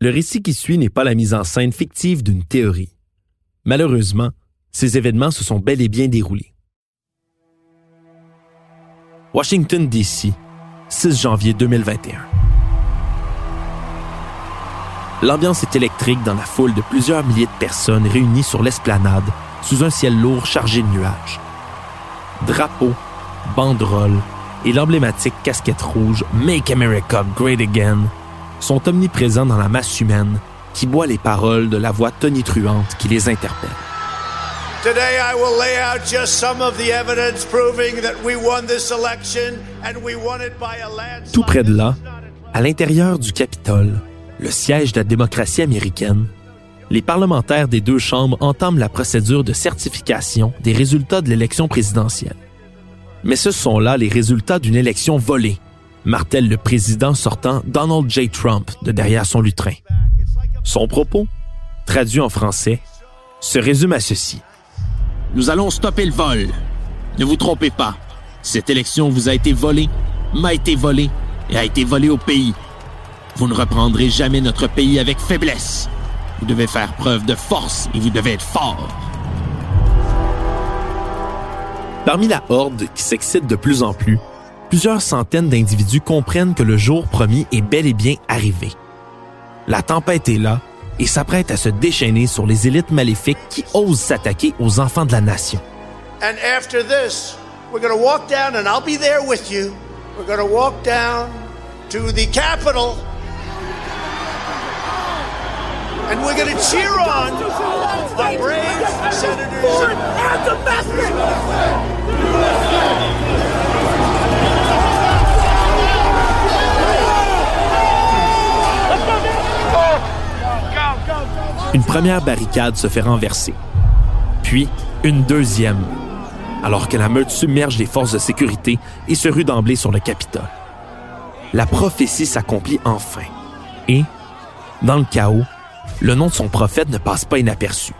Le récit qui suit n'est pas la mise en scène fictive d'une théorie. Malheureusement, ces événements se sont bel et bien déroulés. Washington, D.C., 6 janvier 2021. L'ambiance est électrique dans la foule de plusieurs milliers de personnes réunies sur l'esplanade sous un ciel lourd chargé de nuages. Drapeaux, banderoles et l'emblématique casquette rouge Make America Great Again sont omniprésents dans la masse humaine qui boit les paroles de la voix tonitruante qui les interpelle. Today, I will lay out just some of the evidence proving that we won this election and we won it by a landslide. Tout près de là, à l'intérieur du Capitole, le siège de la démocratie américaine, les parlementaires des deux chambres entament la procédure de certification des résultats de l'élection présidentielle. Mais ce sont là les résultats d'une élection volée, martèle le président sortant Donald J. Trump de derrière son lutrin. Son propos, traduit en français, se résume à ceci. Nous allons stopper le vol. Ne vous trompez pas. Cette élection vous a été volée, m'a été volée et a été volée au pays. Vous ne reprendrez jamais notre pays avec faiblesse. Vous devez faire preuve de force et vous devez être fort. Parmi la horde qui s'excite de plus en plus, plusieurs centaines d'individus comprennent que le jour promis est bel et bien arrivé. La tempête est là et s'apprête à se déchaîner sur les élites maléfiques qui osent s'attaquer aux enfants de la nation. And after this, we're going to walk down, and I'll be there with you. We're going to walk down to the Capitol. And we're going to cheer on our brave senators. Une première barricade se fait renverser, puis une deuxième, alors que la meute submerge les forces de sécurité et se rue d'emblée sur le Capitole. La prophétie s'accomplit enfin, et, dans le chaos, le nom de son prophète ne passe pas inaperçu.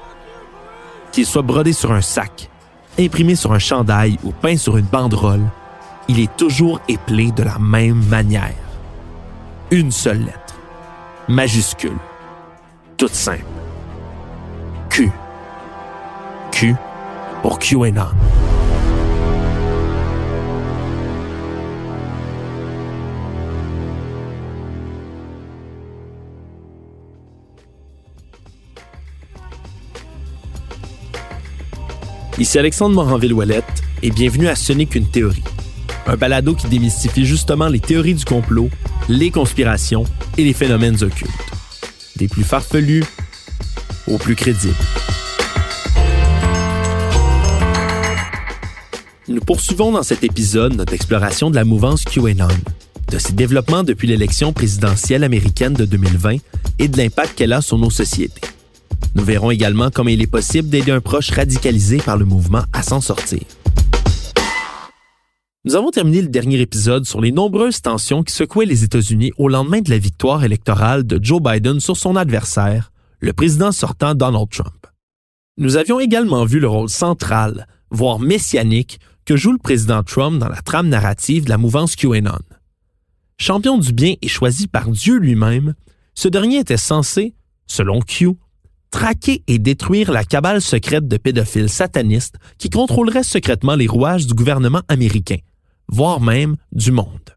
Qu'il soit brodé sur un sac, imprimé sur un chandail ou peint sur une banderole, il est toujours éplé de la même manière. Une seule lettre, majuscule, toute simple. Q. Q pour QAnon. Ici Alexandre Moranville-Ouellette et bienvenue à Ce n'est qu'une théorie. Un balado qui démystifie justement les théories du complot, les conspirations et les phénomènes occultes. Des plus farfelus aux plus crédibles. Nous poursuivons dans cet épisode notre exploration de la mouvance QAnon, de ses développements depuis l'élection présidentielle américaine de 2020 et de l'impact qu'elle a sur nos sociétés. Nous verrons également comment il est possible d'aider un proche radicalisé par le mouvement à s'en sortir. Nous avons terminé le dernier épisode sur les nombreuses tensions qui secouaient les États-Unis au lendemain de la victoire électorale de Joe Biden sur son adversaire, le président sortant Donald Trump. Nous avions également vu le rôle central, voire messianique, que joue le président Trump dans la trame narrative de la mouvance QAnon. Champion du bien et choisi par Dieu lui-même, ce dernier était censé, selon Q, traquer et détruire la cabale secrète de pédophiles satanistes qui contrôlerait secrètement les rouages du gouvernement américain, voire même du monde.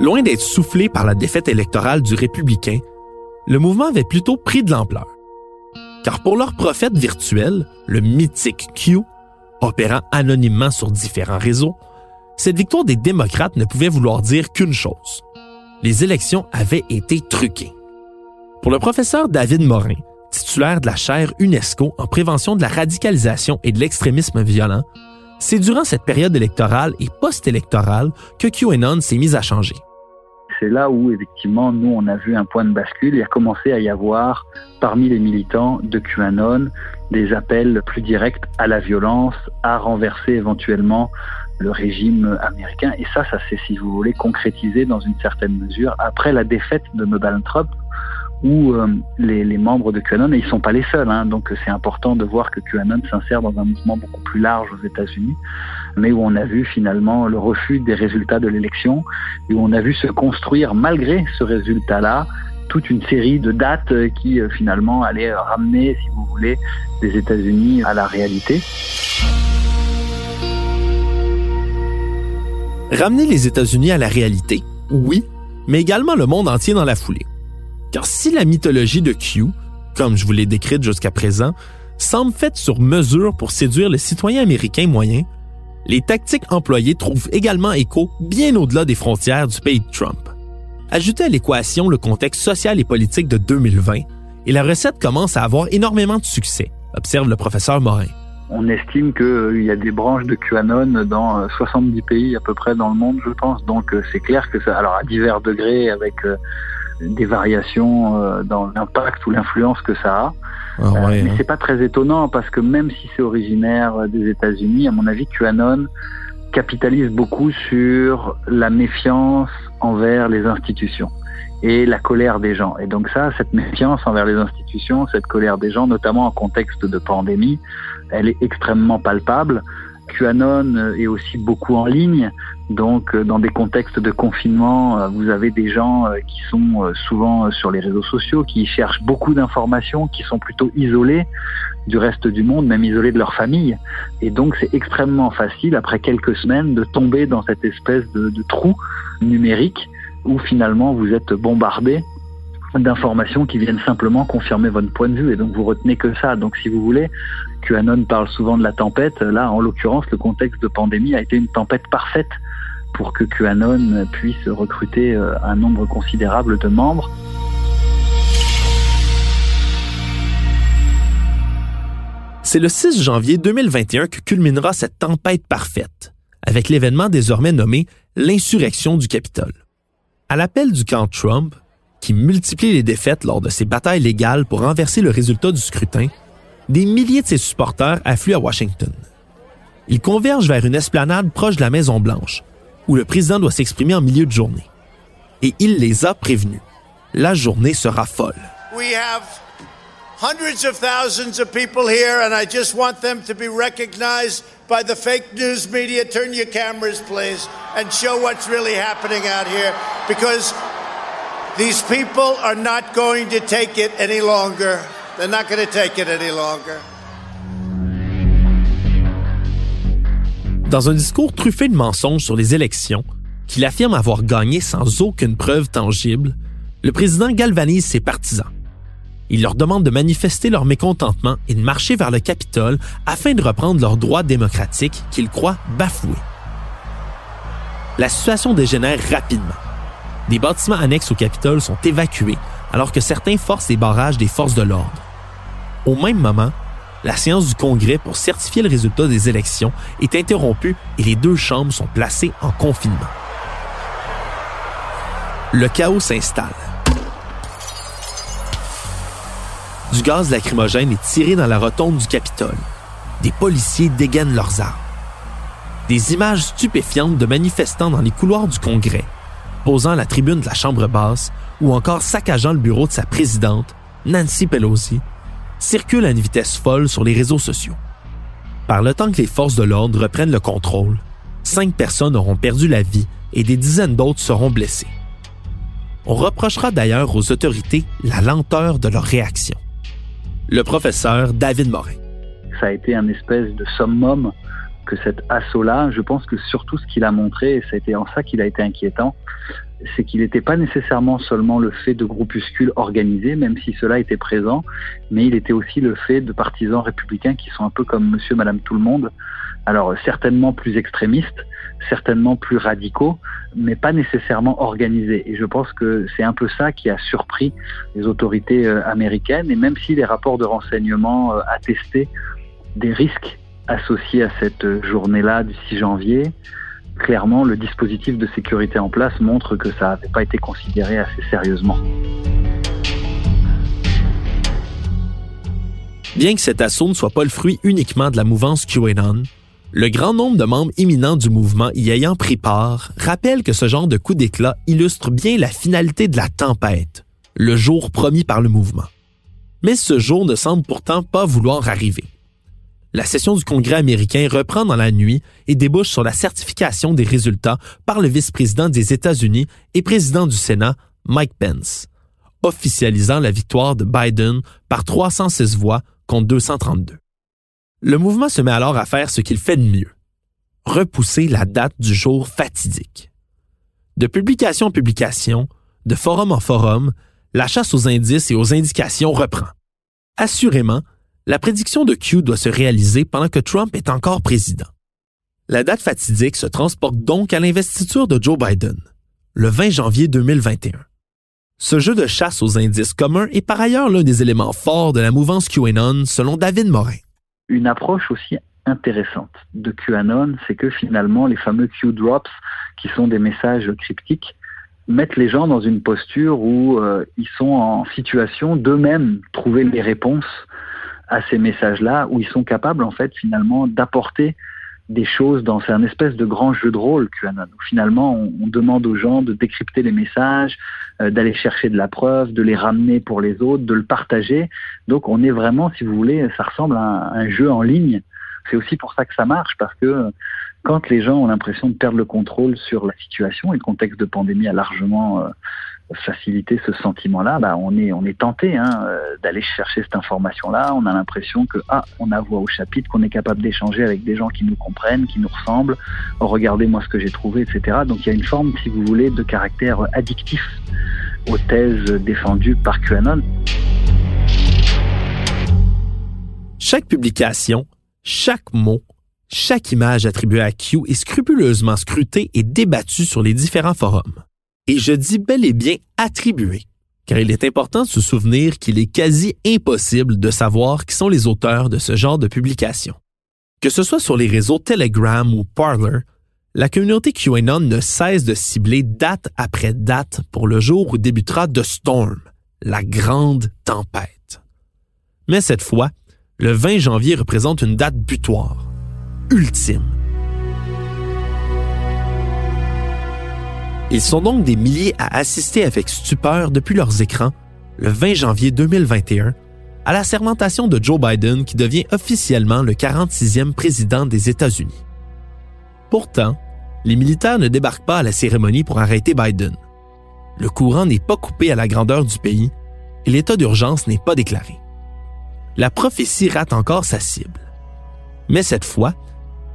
Loin d'être soufflé par la défaite électorale du républicain, le mouvement avait plutôt pris de l'ampleur. Car pour leur prophète virtuel, le mythique Q, opérant anonymement sur différents réseaux, cette victoire des démocrates ne pouvait vouloir dire qu'une chose. Les élections avaient été truquées. Pour le professeur David Morin, titulaire de la chaire UNESCO en prévention de la radicalisation et de l'extrémisme violent, c'est durant cette période électorale et post-électorale que QAnon s'est mis à changer. C'est là où, effectivement, nous, on a vu un point de bascule. Il a commencé à y avoir, parmi les militants de QAnon, des appels plus directs à la violence, à renverser éventuellement le régime américain. Et ça, ça s'est, si vous voulez, concrétisé dans une certaine mesure après la défaite de Trump, où euh, les, membres de QAnon, et ils sont pas les seuls, hein, donc c'est important de voir que QAnon s'insère dans un mouvement beaucoup plus large aux États-Unis, mais où on a vu finalement le refus des résultats de l'élection, et où on a vu se construire, malgré ce résultat-là, toute une série de dates qui euh, finalement allaient ramener, si vous voulez, les États-Unis à la réalité. Ramener les États-Unis à la réalité, oui, mais également le monde entier dans la foulée. Car si la mythologie de Q, comme je vous l'ai décrite jusqu'à présent, semble faite sur mesure pour séduire le citoyen américain moyen, les tactiques employées trouvent également écho bien au-delà des frontières du pays de Trump. Ajoutez à l'équation le contexte social et politique de 2020, et la recette commence à avoir énormément de succès, observe le professeur Morin. On estime qu'il euh, y a des branches de QAnon dans 70 euh, pays à peu près dans le monde, je pense. Donc euh, c'est clair que ça, alors à divers degrés, avec des variations dans l'impact ou l'influence que ça a. Ah mais hein. c'est pas très étonnant parce que même si c'est originaire des États-Unis, à mon avis, QAnon capitalise beaucoup sur la méfiance envers les institutions et la colère des gens. Et donc ça, cette méfiance envers les institutions, cette colère des gens, notamment en contexte de pandémie, elle est extrêmement palpable. QAnon est aussi beaucoup en ligne, donc dans des contextes de confinement, vous avez des gens qui sont souvent sur les réseaux sociaux, qui cherchent beaucoup d'informations, qui sont plutôt isolés du reste du monde, même isolés de leur famille. Et donc c'est extrêmement facile, après quelques semaines, de tomber dans cette espèce de, de trou numérique où finalement vous êtes bombardé d'informations qui viennent simplement confirmer votre point de vue et donc vous retenez que ça. Donc si vous voulez, QAnon parle souvent de la tempête. Là, en l'occurrence, le contexte de pandémie a été une tempête parfaite pour que QAnon puisse recruter euh, un nombre considérable de membres. C'est le 6 janvier 2021 que culminera cette tempête parfaite, avec l'événement désormais nommé l'insurrection du Capitole. À l'appel du camp Trump, qui multiplie les défaites lors de ses batailles légales pour renverser le résultat du scrutin, des milliers de ses supporters affluent à Washington. Ils convergent vers une esplanade proche de la Maison-Blanche, où le président doit s'exprimer en milieu de journée. Et il les a prévenus. La journée sera folle. We have hundreds of thousands of people here, and I just want them to be recognized by the fake news media. Turn your cameras, please, and show what's really happening out here because these people are not going to take it any longer. They're not going to take it any longer. Dans un discours truffé de mensonges sur les élections, qu'il affirme avoir gagné sans aucune preuve tangible, le président galvanise ses partisans il leur demande de manifester leur mécontentement et de marcher vers le Capitole afin de reprendre leurs droits démocratiques qu'ils croient bafoués. La situation dégénère rapidement. Des bâtiments annexes au Capitole sont évacués alors que certains forcent les barrages des forces de l'ordre. Au même moment, la séance du Congrès pour certifier le résultat des élections est interrompue et les deux chambres sont placées en confinement. Le chaos s'installe. Du gaz lacrymogène est tiré dans la rotonde du Capitole. Des policiers dégainent leurs armes. Des images stupéfiantes de manifestants dans les couloirs du Congrès, posant la tribune de la Chambre basse ou encore saccageant le bureau de sa présidente, Nancy Pelosi, circulent à une vitesse folle sur les réseaux sociaux. Par le temps que les forces de l'ordre reprennent le contrôle, cinq personnes auront perdu la vie et des dizaines d'autres seront blessées. On reprochera d'ailleurs aux autorités la lenteur de leur réaction le professeur David Morin. Ça a été un espèce de summum que cet assaut-là, je pense que surtout ce qu'il a montré, et ça a été en ça qu'il a été inquiétant, c'est qu'il n'était pas nécessairement seulement le fait de groupuscules organisés, même si cela était présent, mais il était aussi le fait de partisans républicains qui sont un peu comme monsieur, madame, tout le monde, alors certainement plus extrémistes, certainement plus radicaux, mais pas nécessairement organisés. Et je pense que c'est un peu ça qui a surpris les autorités euh, américaines. Et même si les rapports de renseignement euh, attestaient des risques associés à cette journée-là du 6 janvier, clairement, le dispositif de sécurité en place montre que ça n'avait pas été considéré assez sérieusement. Bien que cet assaut ne soit pas le fruit uniquement de la mouvance QAnon, le grand nombre de membres éminents du mouvement y ayant pris part rappelle que ce genre de coup d'éclat illustre bien la finalité de la tempête, le jour promis par le mouvement. Mais ce jour ne semble pourtant pas vouloir arriver. La session du Congrès américain reprend dans la nuit et débouche sur la certification des résultats par le vice-président des États-Unis et président du Sénat, Mike Pence, officialisant la victoire de Biden par 306 voix contre 232. Le mouvement se met alors à faire ce qu'il fait de mieux, repousser la date du jour fatidique. De publication en publication, de forum en forum, la chasse aux indices et aux indications reprend. Assurément, la prédiction de Q doit se réaliser pendant que Trump est encore président. La date fatidique se transporte donc à l'investiture de Joe Biden, le 20 janvier 2021. Ce jeu de chasse aux indices communs est par ailleurs l'un des éléments forts de la mouvance QAnon, selon David Morin. Une approche aussi intéressante de QAnon, c'est que finalement, les fameux Q-drops, qui sont des messages cryptiques, mettent les gens dans une posture où euh, ils sont en situation d'eux-mêmes trouver les réponses à ces messages-là, où ils sont capables en fait finalement d'apporter des choses dans c'est un espèce de grand jeu de rôle QAnon. Finalement, on, demande aux gens de décrypter les messages, euh, d'aller chercher de la preuve, de les ramener pour les autres, de le partager. Donc, on est vraiment, si vous voulez, ça ressemble à un, jeu en ligne. C'est aussi pour ça que ça marche, parce que quand les gens ont l'impression de perdre le contrôle sur la situation, et le contexte de pandémie a largement euh, faciliter ce sentiment-là, bah, on est on est tenté hein, euh, d'aller chercher cette information-là. On a l'impression que ah, on a voix au chapitre, qu'on est capable d'échanger avec des gens qui nous comprennent, qui nous ressemblent. Regardez-moi ce que j'ai trouvé, etc. Donc il y a une forme, si vous voulez, de caractère addictif aux thèses défendues par QAnon. Chaque publication, chaque mot, chaque image attribuée à Q est scrupuleusement scrutée et débattue sur les différents forums. Et je dis bel et bien attribué, car il est important de se souvenir qu'il est quasi impossible de savoir qui sont les auteurs de ce genre de publication. Que ce soit sur les réseaux Telegram ou Parler, la communauté QAnon ne cesse de cibler date après date pour le jour où débutera The Storm, la grande tempête. Mais cette fois, le 20 janvier représente une date butoir, ultime, Ils sont donc des milliers à assister avec stupeur depuis leurs écrans, le 20 janvier 2021, à la sermentation de Joe Biden qui devient officiellement le 46e président des États-Unis. Pourtant, les militaires ne débarquent pas à la cérémonie pour arrêter Biden. Le courant n'est pas coupé à la grandeur du pays et l'état d'urgence n'est pas déclaré. La prophétie rate encore sa cible. Mais cette fois,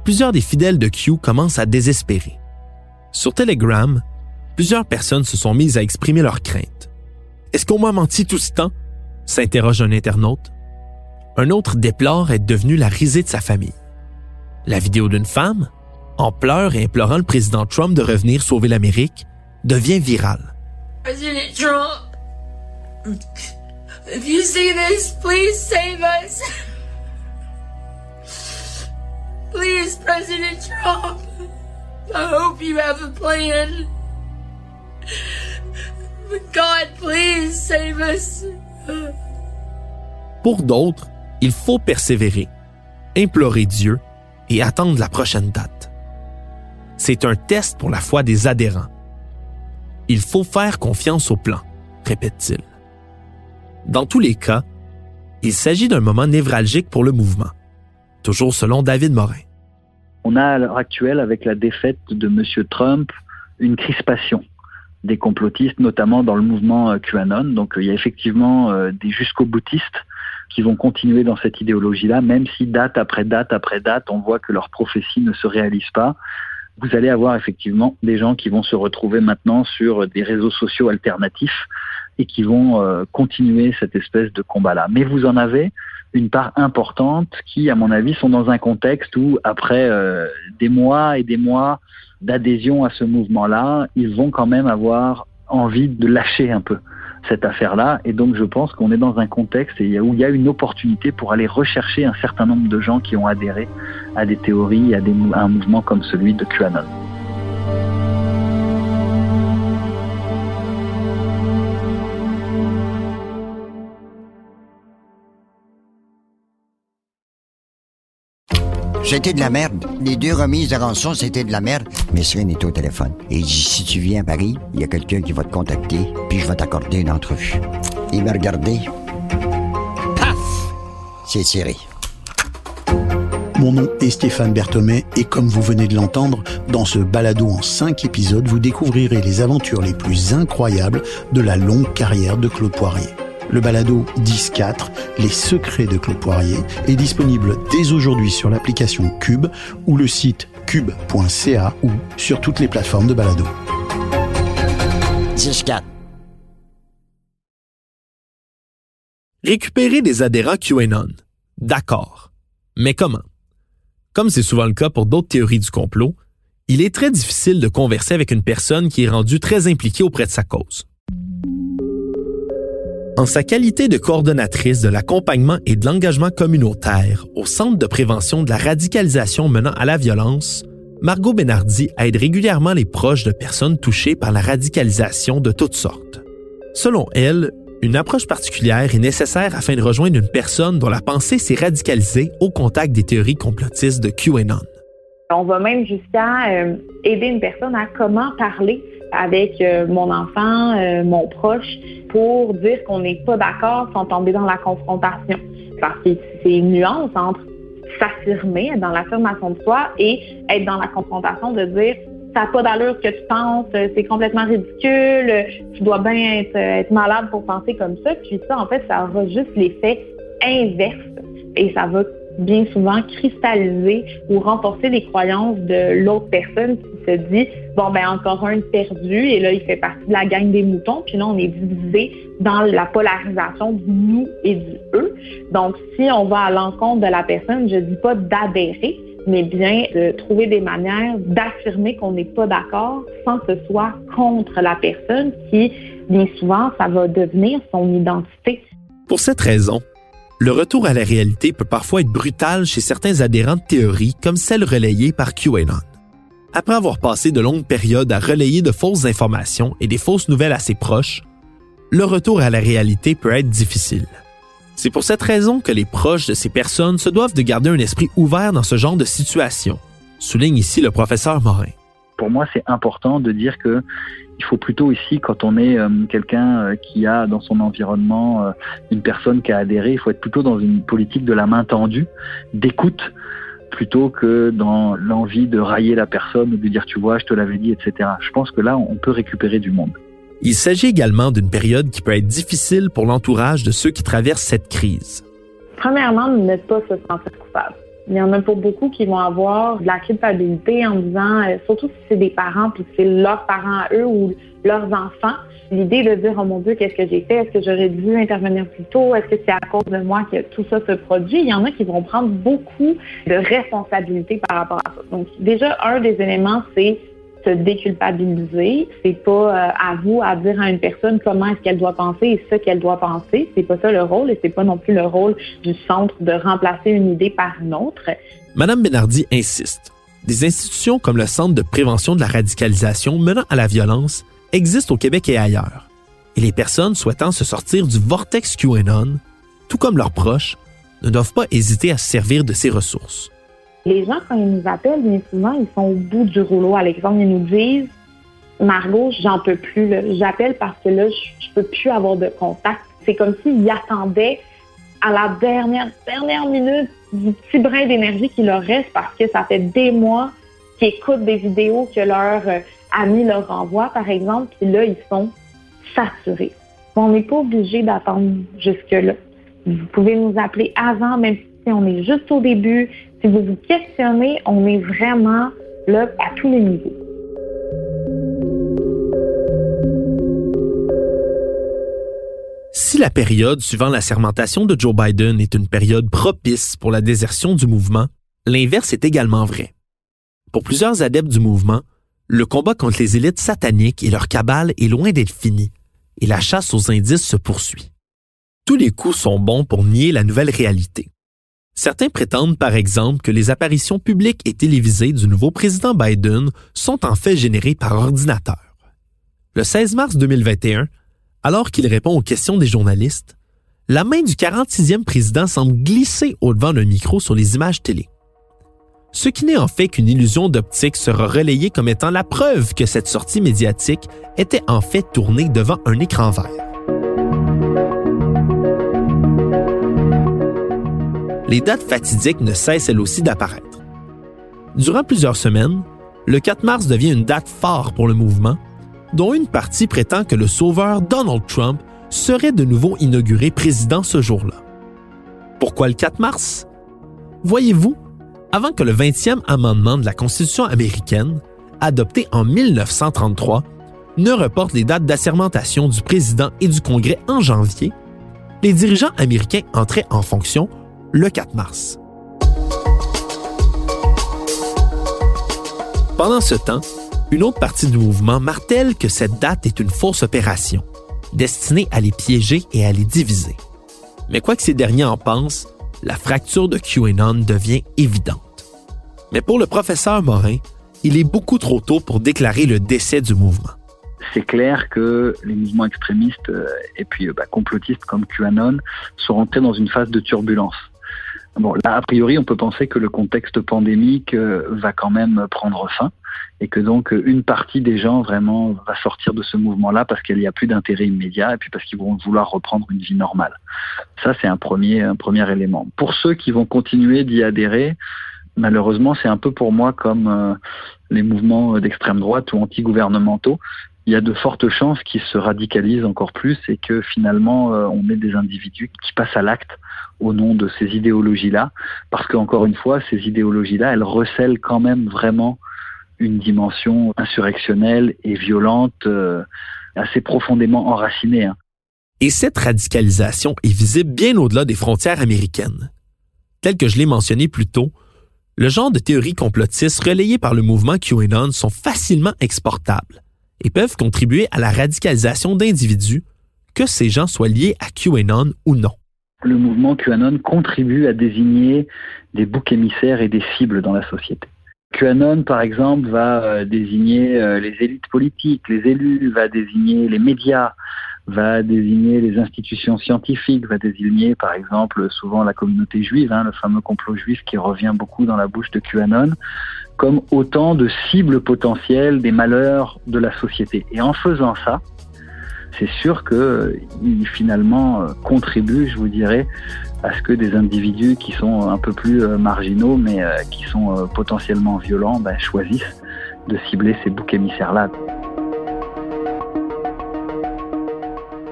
plusieurs des fidèles de Q commencent à désespérer. Sur Telegram, plusieurs personnes se sont mises à exprimer leurs craintes. Est-ce qu'on m'a menti tout ce temps? s'interroge un internaute. Un autre déplore être devenu la risée de sa famille. La vidéo d'une femme, en pleurs et implorant le président Trump de revenir sauver l'Amérique, devient virale. If you see this, please save us. Please, President Trump, I hope you have a plan. God, please save us. Pour d'autres, il faut persévérer, implorer Dieu et attendre la prochaine date. C'est un test pour la foi des adhérents. Il faut faire confiance au plan, répète-t-il. Dans tous les cas, il s'agit d'un moment névralgique pour le mouvement, toujours selon David Morin. On a à l'heure actuelle, avec la défaite de M. Trump, une crispation des complotistes, notamment dans le mouvement euh, QAnon. Donc euh, il y a effectivement euh, des jusqu'au boutistes qui vont continuer dans cette idéologie-là, même si date après date après date, on voit que leurs prophéties ne se réalisent pas. Vous allez avoir effectivement des gens qui vont se retrouver maintenant sur des réseaux sociaux alternatifs et qui vont continuer cette espèce de combat-là. Mais vous en avez une part importante qui, à mon avis, sont dans un contexte où, après des mois et des mois d'adhésion à ce mouvement-là, ils vont quand même avoir envie de lâcher un peu cette affaire-là. Et donc je pense qu'on est dans un contexte où il y a une opportunité pour aller rechercher un certain nombre de gens qui ont adhéré à des théories, à, des, à un mouvement comme celui de QAnon. C'était de la merde. Les deux remises de rançon, c'était de la merde. Mais Cyril est au téléphone. Et il dit, si tu viens à Paris, il y a quelqu'un qui va te contacter, puis je vais t'accorder une entrevue. Il m'a regardé. Paf! C'est Thierry. Mon nom est Stéphane Berthomé et comme vous venez de l'entendre, dans ce balado en cinq épisodes, vous découvrirez les aventures les plus incroyables de la longue carrière de Claude Poirier. Le balado 10-4, Les secrets de Claude Poirier, est disponible dès aujourd'hui sur l'application Cube ou le site cube.ca ou sur toutes les plateformes de balado. 10-4. Récupérer des adhérents QAnon. D'accord. Mais comment? Comme c'est souvent le cas pour d'autres théories du complot, il est très difficile de converser avec une personne qui est rendue très impliquée auprès de sa cause. En sa qualité de coordonnatrice de l'accompagnement et de l'engagement communautaire au Centre de prévention de la radicalisation menant à la violence, Margot Benardi aide régulièrement les proches de personnes touchées par la radicalisation de toutes sortes. Selon elle, une approche particulière est nécessaire afin de rejoindre une personne dont la pensée s'est radicalisée au contact des théories complotistes de QAnon. On va même jusqu'à euh, aider une personne à comment parler avec euh, mon enfant, euh, mon proche, pour dire qu'on n'est pas d'accord sans tomber dans la confrontation. Parce que c'est une nuance entre s'affirmer, être dans l'affirmation de soi et être dans la confrontation de dire ça n'a pas d'allure que tu penses, c'est complètement ridicule, tu dois bien être, être malade pour penser comme ça. Puis ça, en fait, ça aura juste l'effet inverse et ça va bien souvent cristalliser ou renforcer les croyances de l'autre personne qui se dit bon ben encore un perdu et là il fait partie de la gang des moutons puis là on est divisé dans la polarisation du nous et du eux. Donc si on va à l'encontre de la personne, je dis pas d'adhérer, mais bien de trouver des manières d'affirmer qu'on n'est pas d'accord sans que ce soit contre la personne qui bien souvent ça va devenir son identité. Pour cette raison, le retour à la réalité peut parfois être brutal chez certains adhérents de théories comme celle relayée par QAnon. Après avoir passé de longues périodes à relayer de fausses informations et des fausses nouvelles à ses proches, le retour à la réalité peut être difficile. C'est pour cette raison que les proches de ces personnes se doivent de garder un esprit ouvert dans ce genre de situation, souligne ici le professeur Morin. Pour moi, c'est important de dire que il faut plutôt ici, quand on est euh, quelqu'un euh, qui a dans son environnement euh, une personne qui a adhéré, il faut être plutôt dans une politique de la main tendue, d'écoute, plutôt que dans l'envie de railler la personne ou de dire tu vois, je te l'avais dit, etc. Je pense que là, on peut récupérer du monde. Il s'agit également d'une période qui peut être difficile pour l'entourage de ceux qui traversent cette crise. Premièrement, ne pas se sentir coupable. Il y en a pour beaucoup qui vont avoir de la culpabilité en disant, euh, surtout si c'est des parents, puis c'est leurs parents à eux ou leurs enfants, l'idée de dire, oh mon Dieu, qu'est-ce que j'ai fait? Est-ce que j'aurais dû intervenir plus tôt? Est-ce que c'est à cause de moi que tout ça se produit? Il y en a qui vont prendre beaucoup de responsabilités par rapport à ça. Donc, déjà, un des éléments, c'est se déculpabiliser. C'est pas euh, à vous à dire à une personne comment est-ce qu'elle doit penser et ce qu'elle doit penser. C'est pas ça le rôle et c'est pas non plus le rôle du centre de remplacer une idée par une autre. Madame Benardi insiste. Des institutions comme le Centre de prévention de la radicalisation menant à la violence existent au Québec et ailleurs. Et les personnes souhaitant se sortir du vortex QAnon, tout comme leurs proches, ne doivent pas hésiter à se servir de ces ressources. Les gens, quand ils nous appellent, bien souvent, ils sont au bout du rouleau. L'exemple, ils nous disent Margot, j'en peux plus. J'appelle parce que là, je, je peux plus avoir de contact. C'est comme s'ils attendaient à la dernière, minute du petit brin d'énergie qui leur reste parce que ça fait des mois qu'ils écoutent des vidéos que leur euh, ami leur envoie, par exemple, puis là, ils sont saturés. On n'est pas obligé d'attendre jusque-là. Vous pouvez nous appeler avant, même si on est juste au début. Si vous vous questionnez, on est vraiment là à tous les niveaux. Si la période suivant la sermentation de Joe Biden est une période propice pour la désertion du mouvement, l'inverse est également vrai. Pour plusieurs adeptes du mouvement, le combat contre les élites sataniques et leur cabale est loin d'être fini, et la chasse aux indices se poursuit. Tous les coups sont bons pour nier la nouvelle réalité. Certains prétendent par exemple que les apparitions publiques et télévisées du nouveau président Biden sont en fait générées par ordinateur. Le 16 mars 2021, alors qu'il répond aux questions des journalistes, la main du 46e président semble glisser au-devant d'un micro sur les images télé. Ce qui n'est en fait qu'une illusion d'optique sera relayée comme étant la preuve que cette sortie médiatique était en fait tournée devant un écran vert. Les dates fatidiques ne cessent elles aussi d'apparaître. Durant plusieurs semaines, le 4 mars devient une date phare pour le mouvement, dont une partie prétend que le sauveur Donald Trump serait de nouveau inauguré président ce jour-là. Pourquoi le 4 mars? Voyez-vous, avant que le 20e amendement de la Constitution américaine, adopté en 1933, ne reporte les dates d'assermentation du président et du Congrès en janvier, les dirigeants américains entraient en fonction le 4 mars. Pendant ce temps, une autre partie du mouvement martèle que cette date est une fausse opération, destinée à les piéger et à les diviser. Mais quoi que ces derniers en pensent, la fracture de QAnon devient évidente. Mais pour le professeur Morin, il est beaucoup trop tôt pour déclarer le décès du mouvement. C'est clair que les mouvements extrémistes euh, et puis euh, bah, complotistes comme QAnon sont rentrés dans une phase de turbulence. Bon, là, a priori, on peut penser que le contexte pandémique euh, va quand même prendre fin et que donc une partie des gens vraiment va sortir de ce mouvement-là parce qu'il n'y a plus d'intérêt immédiat et puis parce qu'ils vont vouloir reprendre une vie normale. Ça, c'est un premier, un premier élément. Pour ceux qui vont continuer d'y adhérer, malheureusement, c'est un peu pour moi comme euh, les mouvements d'extrême droite ou anti-gouvernementaux. Il y a de fortes chances qu'ils se radicalisent encore plus et que finalement, euh, on ait des individus qui passent à l'acte au nom de ces idéologies-là, parce qu'encore une fois, ces idéologies-là, elles recèlent quand même vraiment une dimension insurrectionnelle et violente euh, assez profondément enracinée. Hein. Et cette radicalisation est visible bien au-delà des frontières américaines. Tel que je l'ai mentionné plus tôt, le genre de théories complotistes relayées par le mouvement QAnon sont facilement exportables et peuvent contribuer à la radicalisation d'individus, que ces gens soient liés à QAnon ou non. Le mouvement QAnon contribue à désigner des boucs émissaires et des cibles dans la société. QAnon, par exemple, va euh, désigner euh, les élites politiques, les élus, va désigner les médias, va désigner les institutions scientifiques, va désigner, par exemple, souvent la communauté juive, hein, le fameux complot juif qui revient beaucoup dans la bouche de QAnon, comme autant de cibles potentielles des malheurs de la société. Et en faisant ça, c'est sûr qu'il finalement euh, contribue, je vous dirais, à ce que des individus qui sont un peu plus euh, marginaux, mais euh, qui sont potentiellement violents, ben, choisissent de cibler ces boucs émissaires-là.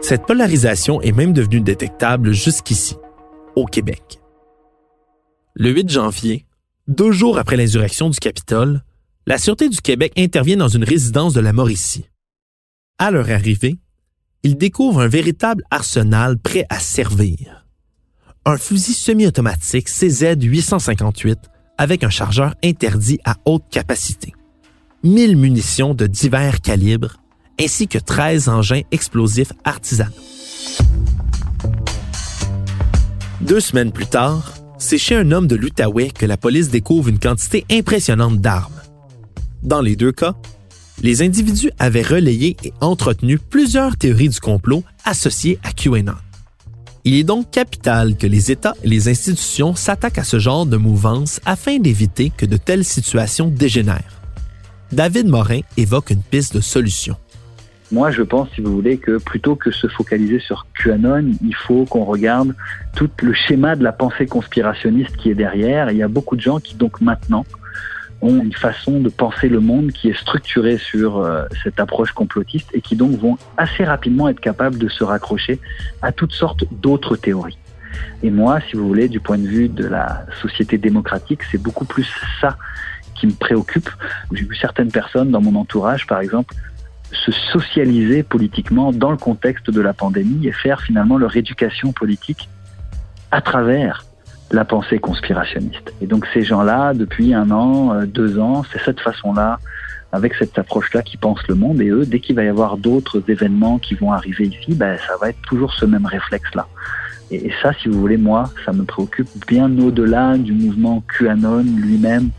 Cette polarisation est même devenue détectable jusqu'ici, au Québec. Le 8 janvier, deux jours après l'insurrection du Capitole, la Sûreté du Québec intervient dans une résidence de la Mauricie. À leur arrivée, ils découvrent un véritable arsenal prêt à servir. Un fusil semi-automatique CZ-858 avec un chargeur interdit à haute capacité. 1000 munitions de divers calibres ainsi que 13 engins explosifs artisanaux. Deux semaines plus tard, c'est chez un homme de l'Outaouais que la police découvre une quantité impressionnante d'armes. Dans les deux cas, les individus avaient relayé et entretenu plusieurs théories du complot associées à QAnon. Il est donc capital que les États et les institutions s'attaquent à ce genre de mouvance afin d'éviter que de telles situations dégénèrent. David Morin évoque une piste de solution. Moi, je pense, si vous voulez, que plutôt que se focaliser sur QAnon, il faut qu'on regarde tout le schéma de la pensée conspirationniste qui est derrière. il y a beaucoup de gens qui, donc maintenant, ont une façon de penser le monde qui est structurée sur euh, cette approche complotiste et qui donc vont assez rapidement être capables de se raccrocher à toutes sortes d'autres théories. Et moi, si vous voulez, du point de vue de la société démocratique, c'est beaucoup plus ça qui me préoccupe. J'ai vu certaines personnes dans mon entourage, par exemple, se socialiser politiquement dans le contexte de la pandémie et faire finalement leur éducation politique à travers la pensée conspirationniste. Et donc ces gens-là, depuis un an, euh, deux ans, c'est cette façon-là, avec cette approche-là, qui pensent le monde. Et eux, dès qu'il va y avoir d'autres événements qui vont arriver ici, ben, ça va être toujours ce même réflexe-là. Et, ça, si vous voulez, moi, ça me préoccupe bien au-delà du mouvement QAnon lui-même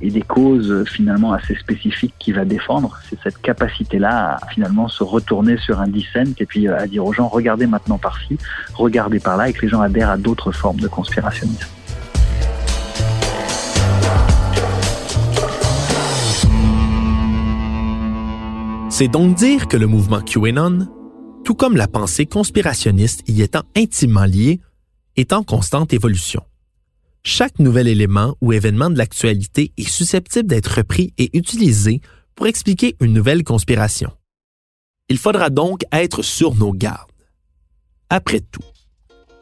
et des causes euh, finalement assez spécifiques qu'il va défendre. C'est cette capacité-là à finalement se retourner sur un dissent et puis euh, à dire aux gens regardez maintenant par-ci, regardez par-là et que les gens adhèrent à d'autres formes de conspirationnisme. C'est donc dire que le mouvement QAnon, tout comme la pensée conspirationniste y étant intimement liée, est en constante évolution. Chaque nouvel élément ou événement de l'actualité est susceptible d'être repris et utilisé pour expliquer une nouvelle conspiration. Il faudra donc être sur nos gardes. Après tout,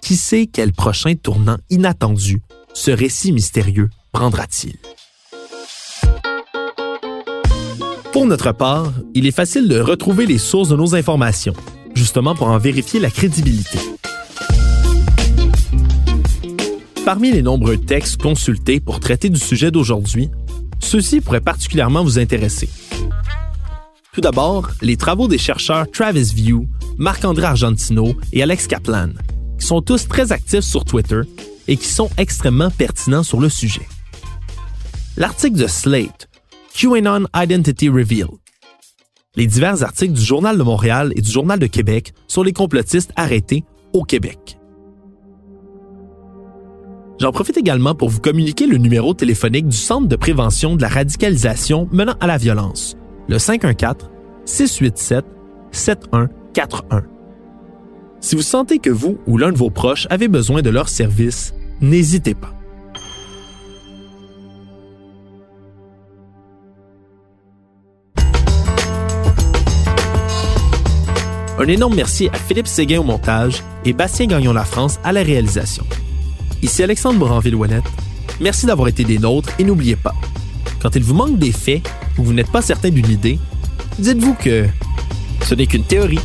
qui sait quel prochain tournant inattendu ce récit mystérieux prendra-t-il? Pour notre part, il est facile de retrouver les sources de nos informations, justement pour en vérifier la crédibilité. Parmi les nombreux textes consultés pour traiter du sujet d'aujourd'hui, ceux-ci pourraient particulièrement vous intéresser. Tout d'abord, les travaux des chercheurs Travis View, Marc-André Argentino et Alex Kaplan, qui sont tous très actifs sur Twitter et qui sont extrêmement pertinents sur le sujet. L'article de Slate, QAnon Identity Reveal. Les divers articles du Journal de Montréal et du Journal de Québec sur les complotistes arrêtés au Québec. J'en profite également pour vous communiquer le numéro téléphonique du Centre de prévention de la radicalisation menant à la violence, le 514-687-7141. Si vous sentez que vous ou l'un de vos proches avez besoin de leur service, n'hésitez pas. Un énorme merci à Philippe Séguin au montage et Bastien Gagnon La France à la réalisation. Ici Alexandre Moranville-Ouellette. Merci d'avoir été des nôtres et n'oubliez pas, quand il vous manque des faits ou vous n'êtes pas certain d'une idée, dites-vous que ce n'est qu'une théorie.